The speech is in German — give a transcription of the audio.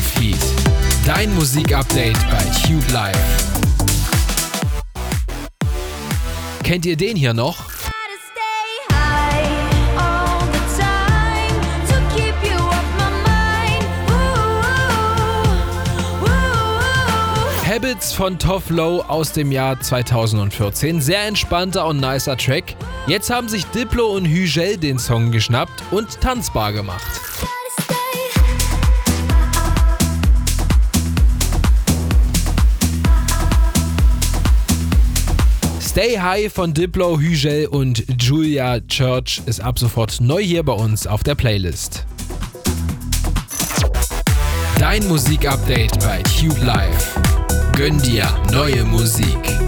Wave Heat. Dein Musikupdate bei Tube Live. Kennt ihr den hier noch? Habits von Tough Low aus dem Jahr 2014. Sehr entspannter und nicer Track. Jetzt haben sich Diplo und Hügel den Song geschnappt und tanzbar gemacht. Stay High von Diplo, Hügel und Julia Church ist ab sofort neu hier bei uns auf der Playlist. Dein Musikupdate bei Tube Live. Gönn dir neue Musik.